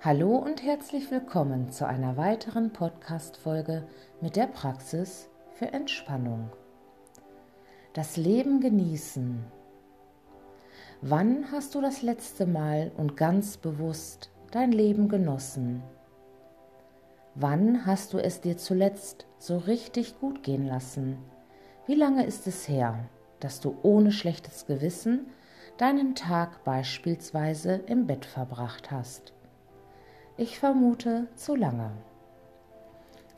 Hallo und herzlich willkommen zu einer weiteren Podcast-Folge mit der Praxis für Entspannung. Das Leben genießen. Wann hast du das letzte Mal und ganz bewusst dein Leben genossen? Wann hast du es dir zuletzt so richtig gut gehen lassen? Wie lange ist es her, dass du ohne schlechtes Gewissen deinen Tag beispielsweise im Bett verbracht hast? Ich vermute zu lange.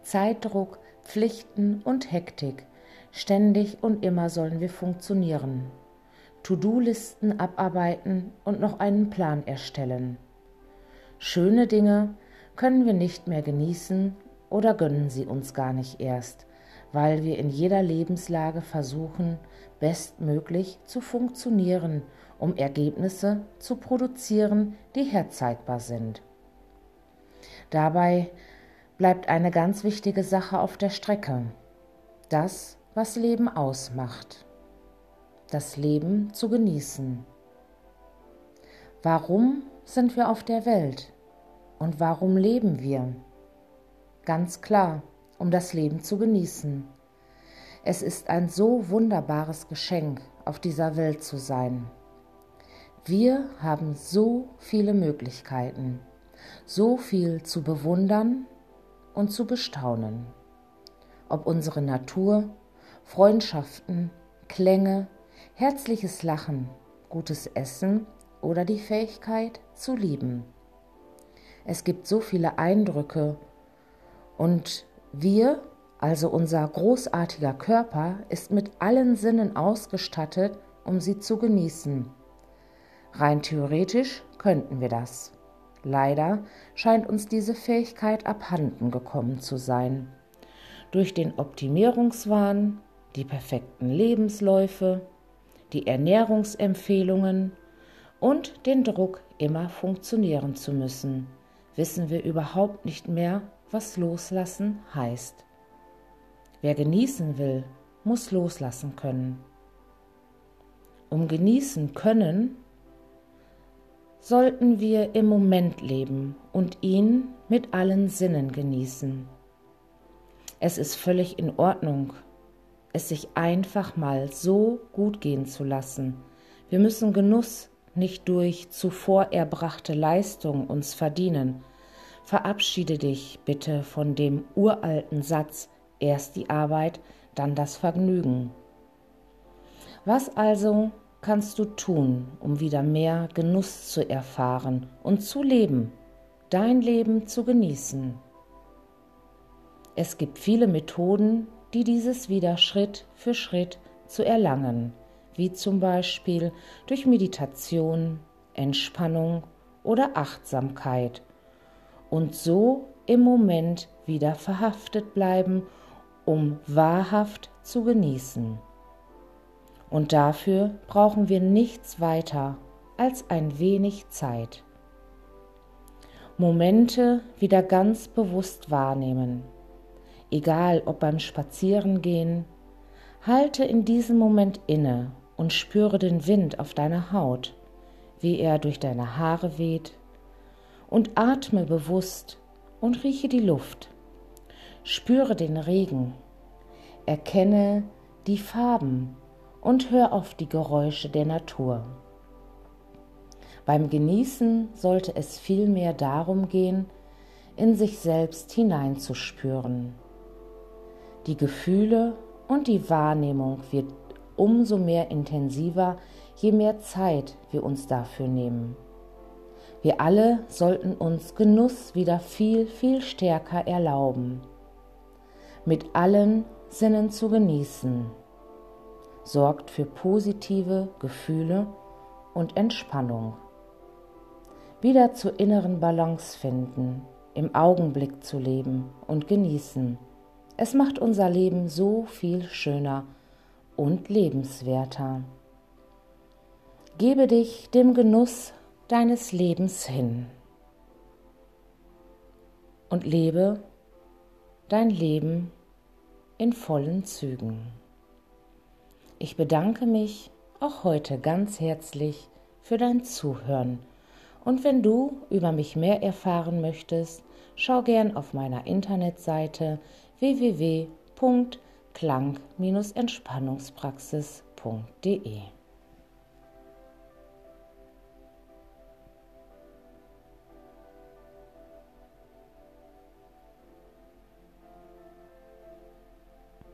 Zeitdruck, Pflichten und Hektik. Ständig und immer sollen wir funktionieren. To-Do-Listen abarbeiten und noch einen Plan erstellen. Schöne Dinge können wir nicht mehr genießen oder gönnen sie uns gar nicht erst, weil wir in jeder Lebenslage versuchen, bestmöglich zu funktionieren, um Ergebnisse zu produzieren, die herzeigbar sind. Dabei bleibt eine ganz wichtige Sache auf der Strecke. Das, was Leben ausmacht. Das Leben zu genießen. Warum sind wir auf der Welt? Und warum leben wir? Ganz klar, um das Leben zu genießen. Es ist ein so wunderbares Geschenk, auf dieser Welt zu sein. Wir haben so viele Möglichkeiten so viel zu bewundern und zu bestaunen. Ob unsere Natur, Freundschaften, Klänge, herzliches Lachen, gutes Essen oder die Fähigkeit zu lieben. Es gibt so viele Eindrücke und wir, also unser großartiger Körper, ist mit allen Sinnen ausgestattet, um sie zu genießen. Rein theoretisch könnten wir das. Leider scheint uns diese Fähigkeit abhanden gekommen zu sein. Durch den Optimierungswahn, die perfekten Lebensläufe, die Ernährungsempfehlungen und den Druck, immer funktionieren zu müssen, wissen wir überhaupt nicht mehr, was loslassen heißt. Wer genießen will, muss loslassen können. Um genießen können, sollten wir im Moment leben und ihn mit allen Sinnen genießen. Es ist völlig in Ordnung, es sich einfach mal so gut gehen zu lassen. Wir müssen Genuss nicht durch zuvor erbrachte Leistung uns verdienen. Verabschiede dich bitte von dem uralten Satz, erst die Arbeit, dann das Vergnügen. Was also kannst du tun, um wieder mehr Genuss zu erfahren und zu leben, dein Leben zu genießen? Es gibt viele Methoden, die dieses wieder Schritt für Schritt zu erlangen, wie zum Beispiel durch Meditation, Entspannung oder Achtsamkeit und so im Moment wieder verhaftet bleiben, um wahrhaft zu genießen. Und dafür brauchen wir nichts weiter als ein wenig Zeit. Momente wieder ganz bewusst wahrnehmen. Egal ob beim Spazierengehen, halte in diesem Moment inne und spüre den Wind auf deiner Haut, wie er durch deine Haare weht, und atme bewusst und rieche die Luft. Spüre den Regen, erkenne die Farben und hör auf die Geräusche der Natur. Beim Genießen sollte es vielmehr darum gehen, in sich selbst hineinzuspüren. Die Gefühle und die Wahrnehmung wird umso mehr intensiver, je mehr Zeit wir uns dafür nehmen. Wir alle sollten uns Genuss wieder viel, viel stärker erlauben, mit allen Sinnen zu genießen sorgt für positive Gefühle und Entspannung. Wieder zur inneren Balance finden, im Augenblick zu leben und genießen. Es macht unser Leben so viel schöner und lebenswerter. Gebe dich dem Genuss deines Lebens hin und lebe dein Leben in vollen Zügen. Ich bedanke mich auch heute ganz herzlich für dein Zuhören Und wenn du über mich mehr erfahren möchtest, schau gern auf meiner Internetseite www.klang-entspannungspraxis.de.